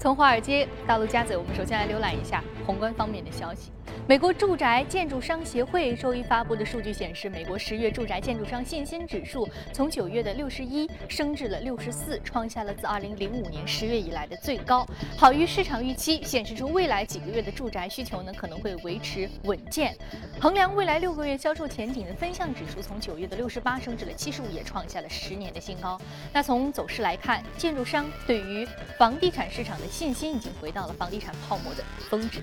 从华尔街到陆家嘴，我们首先来浏览一下宏观方面的消息。美国住宅建筑商协会周一发布的数据显示，美国十月住宅建筑商信心指数从九月的六十一升至了六十四，创下了自二零零五年十月以来的最高，好于市场预期，显示出未来几个月的住宅需求呢可能会维持稳健。衡量未来六个月销售前景的分项指数从九月的六十八升至了七十五，也创下了十年的新高。那从走势来看，建筑商对于房地产市场的信心已经回到了房地产泡沫的峰值。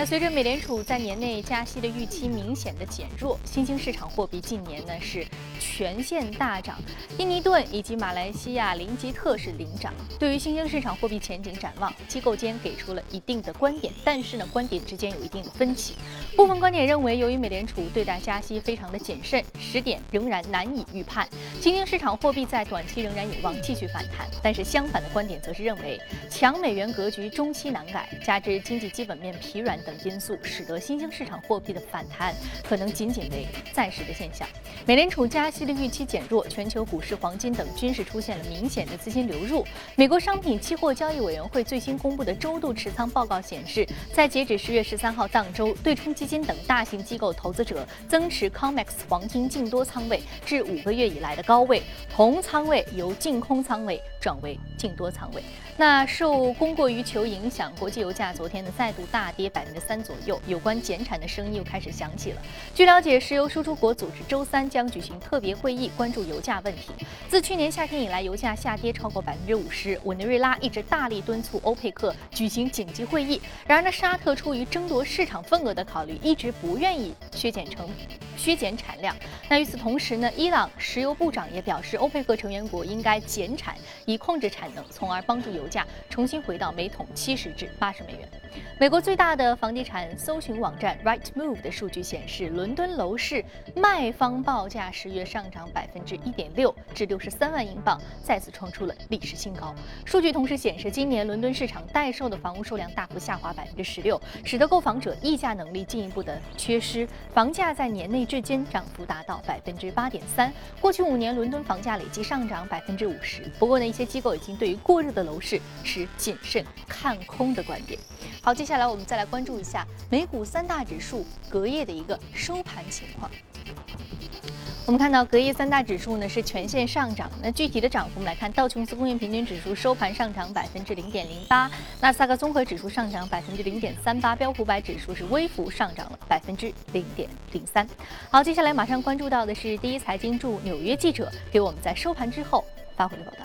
那随着美联储在年内加息的预期明显的减弱，新兴市场货币近年呢是全线大涨，印尼盾以及马来西亚林吉特是领涨。对于新兴市场货币前景展望，机构间给出了一定的观点，但是呢观点之间有一定的分歧。部分观点认为，由于美联储对待加息非常的谨慎，时点仍然难以预判，新兴市场货币在短期仍然有望继续反弹。但是相反的观点则是认为，强美元格局中期难改，加之经济基本面疲软。等因素使得新兴市场货币的反弹可能仅仅为暂时的现象。美联储加息的预期减弱，全球股市、黄金等均是出现了明显的资金流入。美国商品期货交易委员会最新公布的周度持仓报告显示，在截止十月十三号当周，对冲基金等大型机构投资者增持 COMEX 黄金净多仓位至五个月以来的高位，同仓位由净空仓位转为净多仓位。那受供过于求影响，国际油价昨天呢再度大跌百分之三左右，有关减产的声音又开始响起了。据了解，石油输出国组织周三将举行特别会议，关注油价问题。自去年夏天以来，油价下跌超过百分之五十，委内瑞拉一直大力敦促欧佩克举行紧急会议。然而呢，沙特出于争夺市场份额的考虑，一直不愿意削减成削减产量。那与此同时呢，伊朗石油部长也表示，欧佩克成员国应该减产，以控制产能，从而帮助油。价重新回到每桶七十至八十美元。美国最大的房地产搜寻网站 Rightmove 的数据显示，伦敦楼市卖方报价十月上涨百分之一点六，至六十三万英镑，再次创出了历史新高。数据同时显示，今年伦敦市场待售的房屋数量大幅下滑百分之十六，使得购房者议价能力进一步的缺失。房价在年内至今涨幅达到百分之八点三，过去五年伦敦房价累计上涨百分之五十。不过呢，这些机构已经对于过热的楼市持谨慎看空的观点。好，接下来我们再来关注一下美股三大指数隔夜的一个收盘情况。我们看到隔夜三大指数呢是全线上涨，那具体的涨幅我们来看，道琼斯工业平均指数收盘上涨百分之零点零八，纳斯达克综合指数上涨百分之零点三八，标普百指数是微幅上涨了百分之零点零三。好，接下来马上关注到的是第一财经驻纽约记者给我们在收盘之后发回的报道。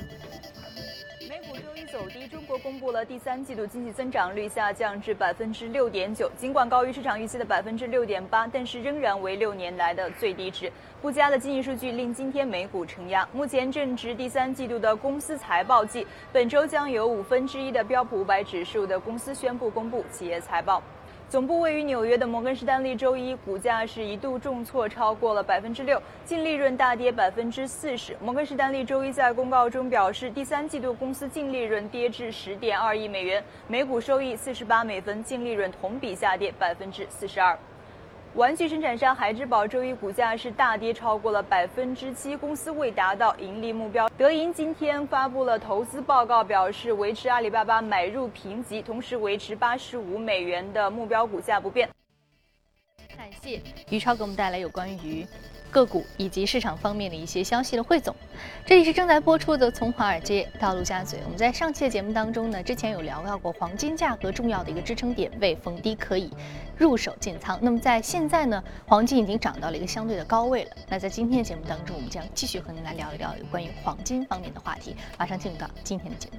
公布了第三季度经济增长率下降至百分之六点九，尽管高于市场预期的百分之六点八，但是仍然为六年来的最低值。不佳的经济数据令今天美股承压。目前正值第三季度的公司财报季，本周将有五分之一的标普五百指数的公司宣布公布企业财报。总部位于纽约的摩根士丹利周一股价是一度重挫超过了百分之六，净利润大跌百分之四十。摩根士丹利周一在公告中表示，第三季度公司净利润跌至十点二亿美元，每股收益四十八美分，净利润同比下跌百分之四十二。玩具生产商海之宝周一股价是大跌超过了百分之七，公司未达到盈利目标。德银今天发布了投资报告，表示维持阿里巴巴买入评级，同时维持八十五美元的目标股价不变。感谢于超给我们带来有关于。个股以及市场方面的一些消息的汇总，这里是正在播出的《从华尔街到陆家嘴》。我们在上期的节目当中呢，之前有聊到过黄金价格重要的一个支撑点位，逢低可以入手建仓。那么在现在呢，黄金已经涨到了一个相对的高位了。那在今天的节目当中，我们将继续和您来聊一聊有关于黄金方面的话题。马上进入到今天的节目。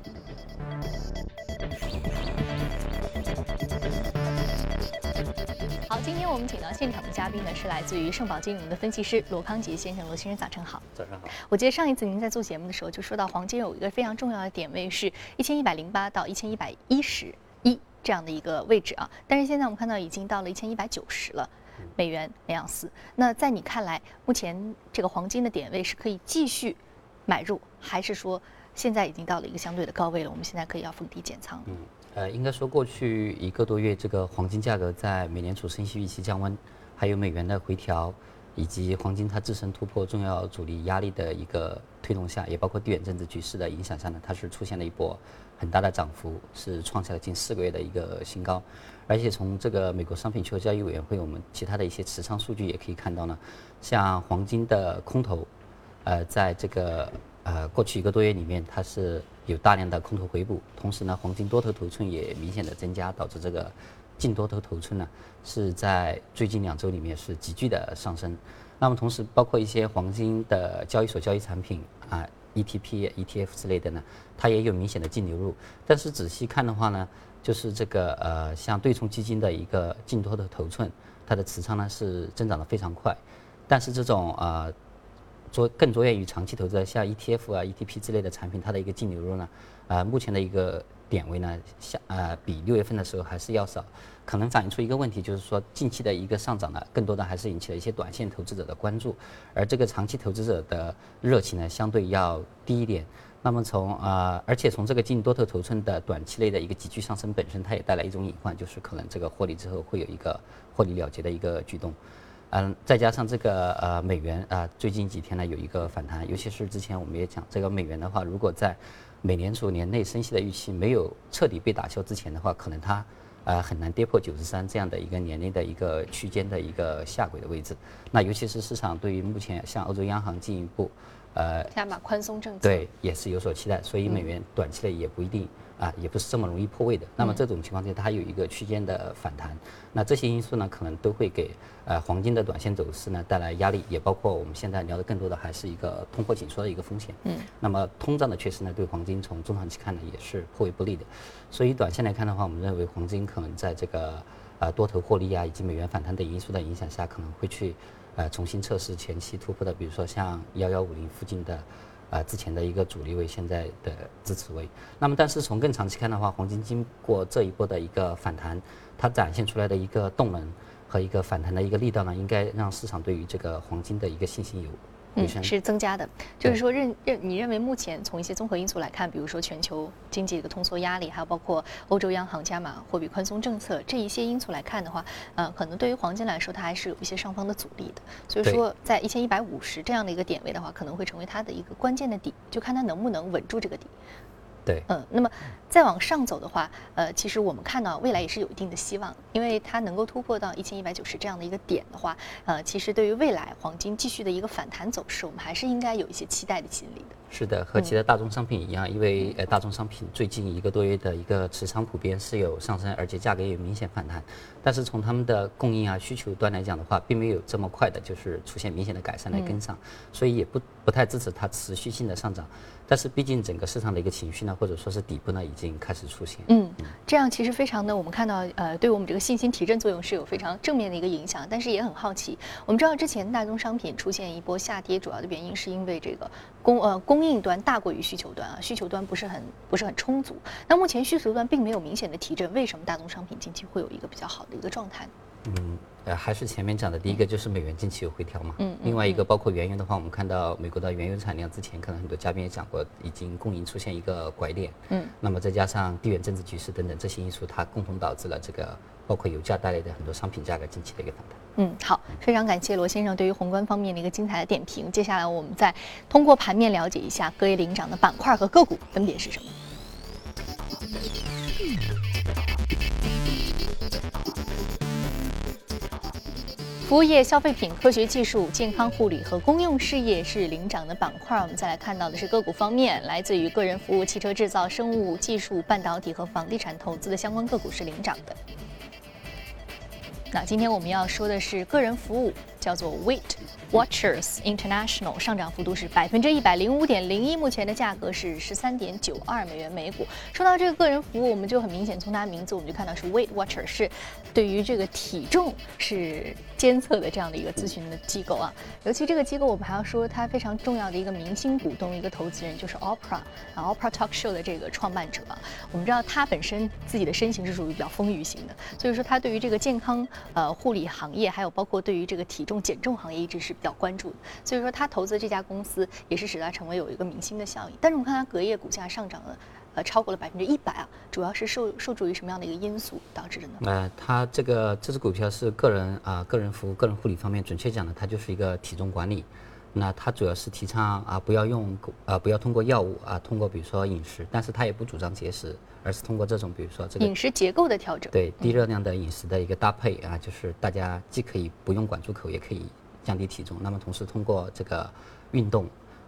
好，今天我们请到现场的嘉宾呢，是来自于盛宝金融的分析师罗康杰先生。罗先生，早晨好。早上好。我记得上一次您在做节目的时候，就说到黄金有一个非常重要的点位是一千一百零八到一千一百一十一这样的一个位置啊。但是现在我们看到已经到了一千一百九十了美元每盎司。那在你看来，目前这个黄金的点位是可以继续买入，还是说现在已经到了一个相对的高位了？我们现在可以要逢低减仓？嗯。呃，应该说过去一个多月，这个黄金价格在美联储升息预期降温，还有美元的回调，以及黄金它自身突破重要阻力压力的一个推动下，也包括地缘政治局势的影响下呢，它是出现了一波很大的涨幅，是创下了近四个月的一个新高。而且从这个美国商品期货交易委员会我们其他的一些持仓数据也可以看到呢，像黄金的空头，呃，在这个呃过去一个多月里面，它是有大量的空头回补，同时呢，黄金多头头寸也明显的增加，导致这个净多头头寸呢是在最近两周里面是急剧的上升。那么同时，包括一些黄金的交易所交易产品啊，ETP、ETF 之类的呢，它也有明显的净流入。但是仔细看的话呢，就是这个呃，像对冲基金的一个净多头头寸，它的持仓呢是增长的非常快。但是这种呃，着更着眼于长期投资，像 ETF 啊、ETP 之类的产品，它的一个净流入呢，呃，目前的一个点位呢，像呃，比六月份的时候还是要少。可能反映出一个问题，就是说近期的一个上涨呢，更多的还是引起了一些短线投资者的关注，而这个长期投资者的热情呢，相对要低一点。那么从啊，而且从这个净多头头寸的短期内的一个急剧上升本身，它也带来一种隐患，就是可能这个获利之后会有一个获利了结的一个举动。嗯，再加上这个呃美元啊，最近几天呢有一个反弹，尤其是之前我们也讲，这个美元的话，如果在美联储年内升息的预期没有彻底被打消之前的话，可能它。呃，很难跌破九十三这样的一个年内的一个区间的一个下轨的位置。那尤其是市场对于目前像欧洲央行进一步，呃，加码宽松政策，对，也是有所期待。所以美元短期内也不一定。啊，也不是这么容易破位的。那么这种情况下，它有一个区间的反弹。那这些因素呢，可能都会给呃黄金的短线走势呢带来压力，也包括我们现在聊的更多的还是一个通货紧缩的一个风险。嗯。那么通胀的缺失呢，对黄金从中长期看呢也是颇为不利的。所以短线来看的话，我们认为黄金可能在这个呃多头获利啊以及美元反弹等因素的影响下，可能会去呃重新测试前期突破的，比如说像幺幺五零附近的。啊，之前的一个主力位，现在的支持位。那么，但是从更长期看的话，黄金经过这一波的一个反弹，它展现出来的一个动能和一个反弹的一个力道呢，应该让市场对于这个黄金的一个信心有。嗯，是增加的，就是说认认你认为目前从一些综合因素来看，比如说全球经济的通缩压力，还有包括欧洲央行加码货币宽松政策这一些因素来看的话，呃，可能对于黄金来说，它还是有一些上方的阻力的。所以说，在一千一百五十这样的一个点位的话，可能会成为它的一个关键的底，就看它能不能稳住这个底。对，嗯，那么再往上走的话，呃，其实我们看到未来也是有一定的希望，因为它能够突破到一千一百九十这样的一个点的话，呃，其实对于未来黄金继续的一个反弹走势，我们还是应该有一些期待的心理的。是的，和其他大宗商品一样，因为呃大宗商品最近一个多月的一个持仓普遍是有上升，而且价格也有明显反弹，但是从他们的供应啊需求端来讲的话，并没有这么快的就是出现明显的改善来跟上，所以也不不太支持它持续性的上涨。但是毕竟整个市场的一个情绪呢，或者说是底部呢，已经开始出现。嗯，这样其实非常的，我们看到呃，对我们这个信心提振作用是有非常正面的一个影响。但是也很好奇，我们知道之前大宗商品出现一波下跌，主要的原因是因为这个供呃供应端大过于需求端啊，需求端不是很不是很充足。那目前需求端并没有明显的提振，为什么大宗商品近期会有一个比较好的一个状态？嗯。呃，还是前面讲的第一个，就是美元近期有回调嘛。嗯。另外一个，包括原油的话，我们看到美国的原油产量之前可能很多嘉宾也讲过，已经供应出现一个拐点。嗯。那么再加上地缘政治局势等等这些因素，它共同导致了这个包括油价带来的很多商品价格近期的一个反弹。嗯，好，非常感谢罗先生对于宏观方面的一个精彩的点评。接下来我们再通过盘面了解一下各位领涨的板块和个股分别是什么。服务业、消费品、科学技术、健康护理和公用事业是领涨的板块。我们再来看到的是个股方面，来自于个人服务、汽车制造、生物技术、半导体和房地产投资的相关个股是领涨的。那今天我们要说的是个人服务，叫做 Weight Watchers International，上涨幅度是百分之一百零五点零一，目前的价格是十三点九二美元每股。说到这个个人服务，我们就很明显从它名字我们就看到是 Weight Watcher，是对于这个体重是。监测的这样的一个咨询的机构啊，尤其这个机构，我们还要说它非常重要的一个明星股东，一个投资人就是 Opera 啊，Opera Talk Show 的这个创办者。我们知道他本身自己的身形是属于比较丰腴型的，所以说他对于这个健康呃护理行业，还有包括对于这个体重减重行业一直是比较关注的。所以说他投资这家公司也是使他成为有一个明星的效应。但是我们看他隔夜股价上涨了。呃超过了百分之一百啊，主要是受受助于什么样的一个因素导致的呢？呃，它这个这只股票是个人啊、个人服务、个人护理方面，准确讲呢，它就是一个体重管理。那它主要是提倡啊，不要用啊，不要通过药物啊，通过比如说饮食，但是它也不主张节食，而是通过这种比如说这个饮食结构的调整。对低热量的饮食的一个搭配啊，就是大家既可以不用管住口，也可以降低体重。那么同时通过这个运动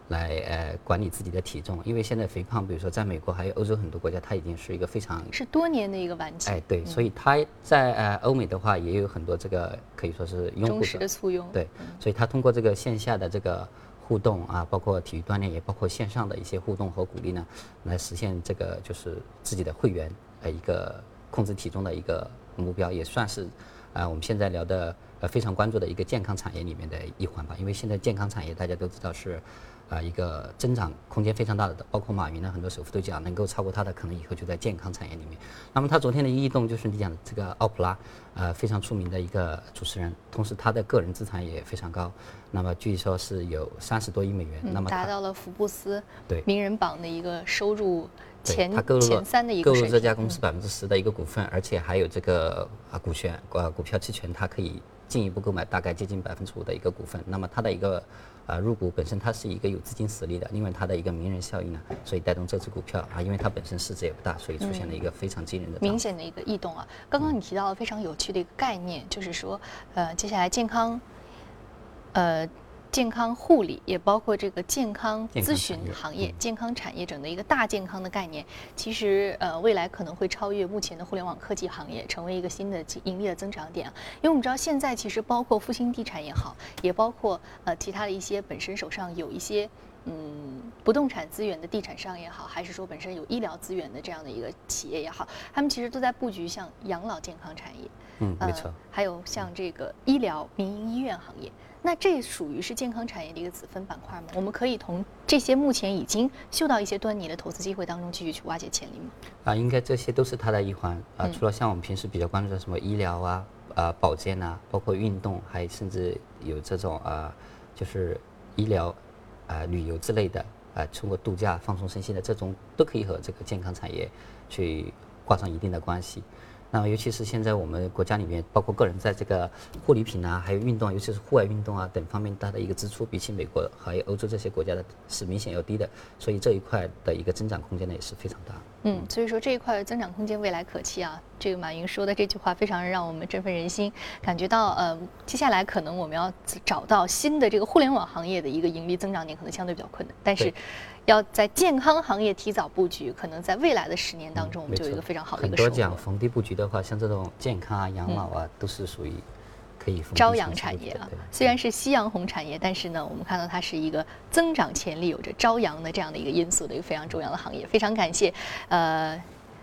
来呃管理自己的体重，因为现在肥胖，比如说在美国还有欧洲很多国家，它已经是一个非常是多年的一个顽疾。哎对，所以它在呃欧美的话也有很多这个可以说是用户忠实的簇拥。对，所以它通过这个线下的这个互动啊，包括体育锻炼，也包括线上的一些互动和鼓励呢，来实现这个就是自己的会员呃一个控制体重的一个目标，也算是啊、我们现在聊的呃非常关注的一个健康产业里面的一环吧。因为现在健康产业大家都知道是啊、一个增长空间非常大的，包括马云的很多首富都讲能够超过他的，可能以后就在健康产业里面。那么他昨天的异动就是你讲的这个奥普拉，呃非常出名的一个主持人，同时他的个人资产也非常高，那么据说是有三十多亿美元，那嗯，么达到了福布斯对名人榜的一个收入前他购入了前三的一个水平。购入这家公司百分之十的一个股份，而且还有这个啊股权啊股票期权，它可以进一步购买大概接近百分之五的一个股份。那么它的一个呃入股本身它是一个有资金实力的，因为它的一个名人效应呢，所以带动这只股票啊，因为它本身市值也不大，所以出现了一个非常惊人的。明显的一个异动啊。刚刚你提到了非常有趣的一个概念，就是说，呃，接下来健康，呃。健康护理也包括这个健康咨询行业、嗯健康产业整的一个大健康的概念，其实呃未来可能会超越目前的互联网科技行业，成为一个新的盈利的增长点啊。因为我们知道现在其实包括复兴地产也好，也包括呃其他的一些本身手上有一些嗯，不动产资源的地产商也好，还是说本身有医疗资源的这样的一个企业也好，他们其实都在布局像养老健康产业，嗯，没呃错。还有像这个医疗民营医院行业。那这属于是健康产业的一个子分板块吗？我们可以从这些目前已经嗅到一些端倪的投资机会当中继续去挖掘潜力吗？啊，应该这些都是它的一环啊。嗯除了像我们平时比较关注的什么医疗啊、啊保健啊，包括运动，还甚至有这种啊，就是医疗啊、旅游之类的啊，通过度假放松身心的这种，都可以和这个健康产业去挂上一定的关系。那么尤其是现在我们国家里面，包括个人在这个护理品啊，还有运动，尤其是户外运动啊等方面，它的一个支出比起美国还有欧洲这些国家的是明显要低的，所以这一块的一个增长空间呢也是非常大。嗯，所以说这一块增长空间未来可期啊。这个马云说的这句话非常让我们振奋人心，感觉到呃，接下来可能我们要找到新的这个互联网行业的一个盈利增长点，可能相对比较困难，但是要在健康行业提早布局，可能在未来的十年当中，我们就有一个非常好的一很多。讲逢低布局的话，像这种健康啊、养老啊，都是属于可以朝阳产业啊虽然是夕阳红产业，但是呢，我们看到它是一个增长潜力、有着朝阳的这样的一个因素的一个非常重要的行业。非常感谢，呃。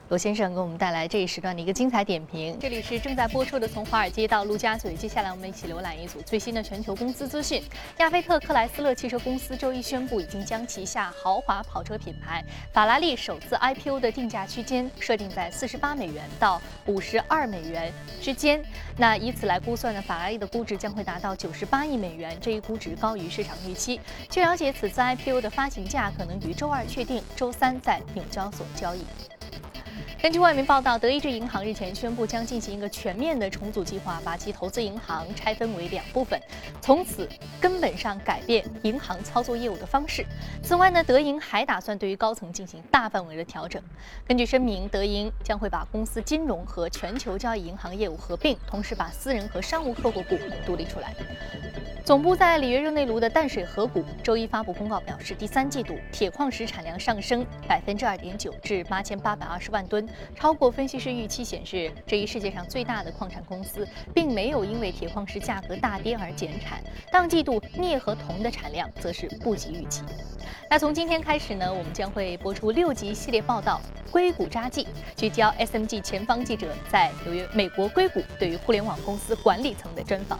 罗先生给我们带来这一时段的一个精彩点评。这里是正在播出的《从华尔街到陆家嘴》，接下来我们一起浏览一组最新的全球公司资讯。亚菲特克莱斯勒汽车公司周一宣布，已经将旗下豪华跑车品牌法拉利首次 IPO 的定价区间设定在四十八美元到五十二美元之间。那以此来估算呢，法拉利的估值将会达到九十八亿美元，这一估值高于市场预期。据了解，此次 IPO 的发行价可能于周二确定，周三在纽交所交易。根据外媒报道，德意志银行日前宣布将进行一个全面的重组计划，把其投资银行拆分为两部分，从此根本上改变银行操作业务的方式。此外呢，德银还打算对于高层进行大范围的调整。根据声明，德银将会把公司金融和全球交易银行业务合并，同时把私人和商务客户部独立出来。总部在里约热内卢的淡水河谷周一发布公告表示，第三季度铁矿石产量上升百分之二点九至八千八百二十万吨，超过分析师预期，显示这一世界上最大的矿产公司并没有因为铁矿石价格大跌而减产。当季度镍和铜的产量则是不及预期。那从今天开始呢，我们将会播出六集系列报道《硅谷札记》，聚焦 SMG 前方记者在纽约美国硅谷对于互联网公司管理层的专访。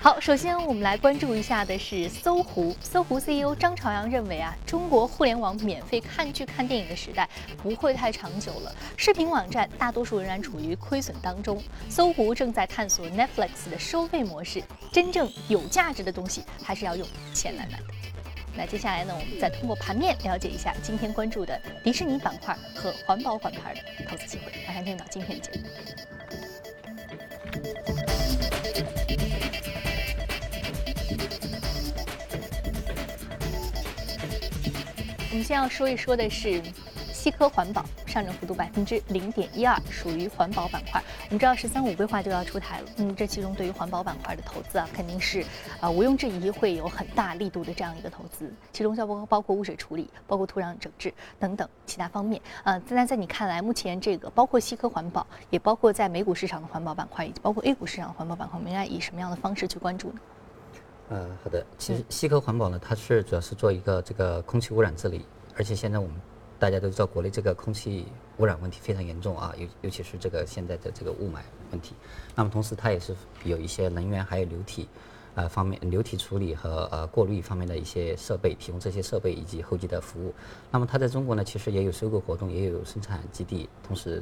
好，首先我们来关注一下的是搜狐。搜狐 CEO 张朝阳认为啊，中国互联网免费看剧看电影的时代不会太长久了，视频网站大多数仍然处于亏损当中。搜狐正在探索 Netflix 的收费模式，真正有价值的东西还是要用钱来买的。那接下来呢，我们再通过盘面了解一下今天关注的迪士尼板块和环保板块的投资机会。马上进入到今天的节目。我们先要说一说的是。西科环保上涨幅度百分之零点一二，属于环保板块。我们知道“十三五”规划就要出台了，嗯，这其中对于环保板块的投资啊，肯定是啊毋庸置疑会有很大力度的这样一个投资。其中包包括污水处理、包括土壤整治等等其他方面。呃，那在你看来，目前这个包括西科环保，也包括在美股市场的环保板块，以及包括 A 股市场的环保板块，我们应该以什么样的方式去关注呢？呃，好的，其实西科环保呢，它是主要是做一个这个空气污染治理，而且现在我们。大家都知道，国内这个空气污染问题非常严重啊，尤尤其是这个现在的这个雾霾问题。那么同时，它也是有一些能源还有流体，呃方面流体处理和呃过滤方面的一些设备，提供这些设备以及后期的服务。那么它在中国呢，其实也有收购活动，也有生产基地。同时，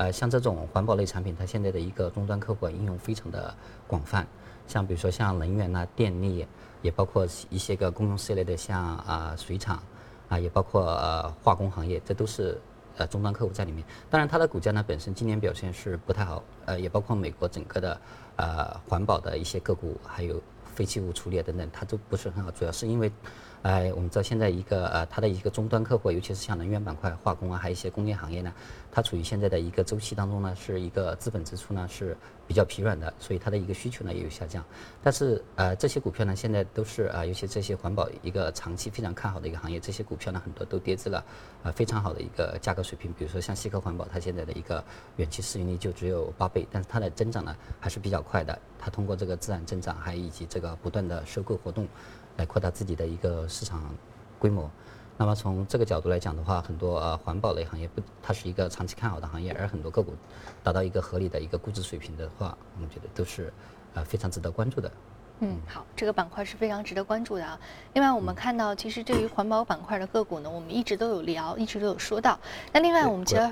呃像这种环保类产品，它现在的一个终端客户应用非常的广泛，像比如说像能源呐、电力，也包括一些个公用事业类的，像啊水厂。啊，也包括呃化工行业，这都是呃终端客户在里面。当然，它的股价呢本身今年表现是不太好，呃，也包括美国整个的呃环保的一些个股，还有废弃物处理等等，它都不是很好。主要是因为，哎，我们知道现在一个呃它的一个终端客户，尤其是像能源板块、化工啊，还有一些工业行业呢，它处于现在的一个周期当中呢，是一个资本支出呢是。比较疲软的，所以它的一个需求呢也有下降。但是呃，这些股票呢现在都是啊，尤其这些环保一个长期非常看好的一个行业，这些股票呢很多都跌至了啊非常好的一个价格水平。比如说像西科环保，它现在的一个远期市盈率就只有八倍，但是它的增长呢还是比较快的。它通过这个自然增长，还以及这个不断的收购活动，来扩大自己的一个市场规模。那么从这个角度来讲的话，很多呃环保类行业不，它是一个长期看好的行业，而很多个股达到一个合理的一个估值水平的话，我们觉得都是呃非常值得关注的。嗯，好，这个板块是非常值得关注的啊。另外，我们看到其实对于环保板块的个股呢，我们一直都有聊，一直都有说到。那另外，我们其实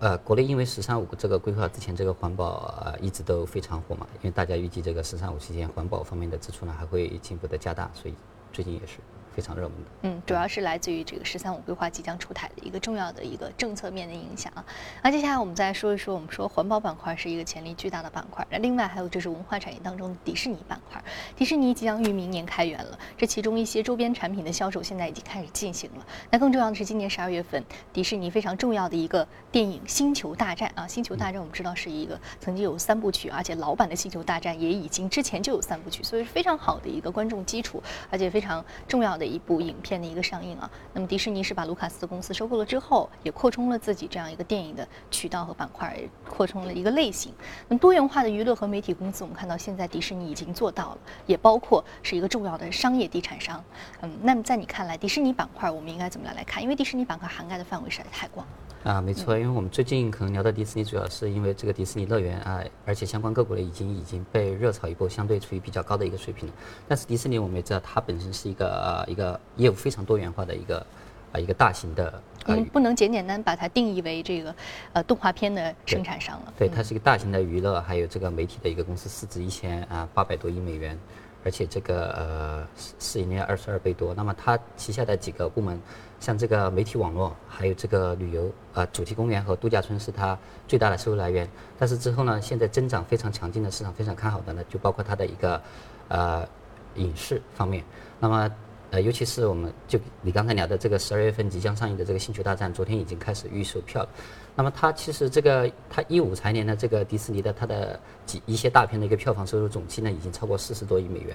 呃，国内因为“十三五”这个规划之前，这个环保呃一直都非常火嘛，因为大家预计这个“十三五”期间环保方面的支出呢还会进一步的加大，所以最近也是。非常热门的，嗯，主要是来自于这个“十三五”规划即将出台的一个重要的一个政策面的影响啊。那接下来我们再说一说，我们说环保板块是一个潜力巨大的板块，那另外还有就是文化产业当中的迪士尼板块。迪士尼即将于明年开园了，这其中一些周边产品的销售现在已经开始进行了。那更重要的是，今年十二月份，迪士尼非常重要的一个电影《星球大战》啊，《星球大战》我们知道是一个曾经有三部曲，而且老版的《星球大战》也已经之前就有三部曲，所以是非常好的一个观众基础，而且非常重要的。一部影片的一个上映啊，那么迪士尼是把卢卡斯公司收购了之后，也扩充了自己这样一个电影的渠道和板块，扩充了一个类型。那么多元化的娱乐和媒体公司，我们看到现在迪士尼已经做到了，也包括是一个重要的商业地产商。嗯，那么在你看来，迪士尼板块我们应该怎么来来看？因为迪士尼板块涵盖的范围实在太广。啊，没错，因为我们最近可能聊到迪士尼，主要是因为这个迪士尼乐园啊，而且相关个股呢已经已经被热炒一波，相对处于比较高的一个水平了。但是迪士尼我们也知道，它本身是一个呃一个业务非常多元化的一个啊一个大型的。我们不能简简单把它定义为这个呃动画片的生产商了。对，它是一个大型的娱乐还有这个媒体的一个公司，市值一千啊八百多亿美元。而且这个呃市市盈率二十二倍多，那么它旗下的几个部门，像这个媒体网络，还有这个旅游啊主题公园和度假村是它最大的收入来源。但是之后呢，现在增长非常强劲的市场非常看好的呢，就包括它的一个呃影视方面。那么呃尤其是我们就你刚才聊的这个十二月份即将上映的这个星球大战，昨天已经开始预售票了。那么它其实这个它一五财年的这个迪士尼的它的几一些大片的一个票房收入总计呢已经超过四十多亿美元，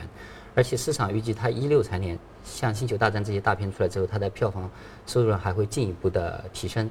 而且市场预计它一六财年像星球大战这些大片出来之后，它的票房收入还会进一步的提升。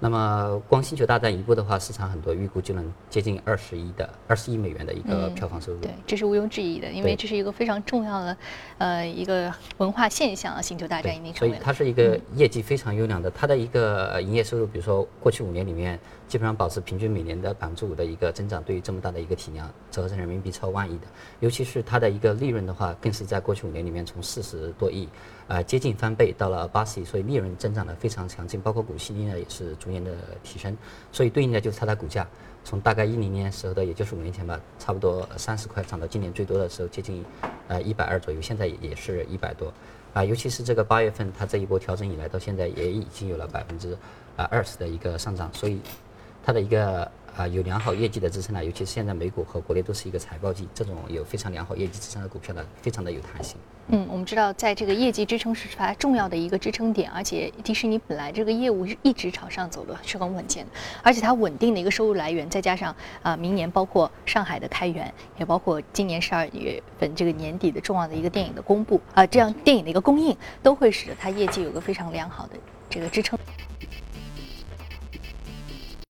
那么光星球大战一部的话，市场很多预估就能接近二十亿的二十亿美元的一个票房收入。对，这是毋庸置疑的，因为这是一个非常重要的，呃，一个文化现象啊。星球大战已经成为。所以它是一个业绩非常优良的，它的一个营业收入，比如说过去五年里面，基本上保持平均每年的百分之五的一个增长。对于这么大的一个体量，折合成人民币超万亿的，尤其是它的一个利润的话，更是在过去五年里面从四十多亿。啊，接近翻倍到了八十亿，所以利润增长的非常强劲，包括股息率呢也是逐年的提升，所以对应的就是它的股价，从大概一零年时候的，也就是五年前吧，差不多三十块，涨到今年最多的时候接近呃一百二左右，现在也是一百多。啊，尤其是这个八月份，它这一波调整以来到现在也已经有了百分之啊二十的一个上涨，所以它的一个啊有良好业绩的支撑呢，尤其是现在美股和国内都是一个财报季，这种有非常良好业绩支撑的股票呢，非常的有弹性。嗯，我们知道，在这个业绩支撑是它重要的一个支撑点，而且迪士尼本来这个业务是一直朝上走的，是很稳健的，而且它稳定的一个收入来源，再加上啊，明年包括上海的开源，也包括今年十二月份这个年底的重要的一个电影的公布啊，这样电影的一个供应，都会使得它业绩有个非常良好的这个支撑。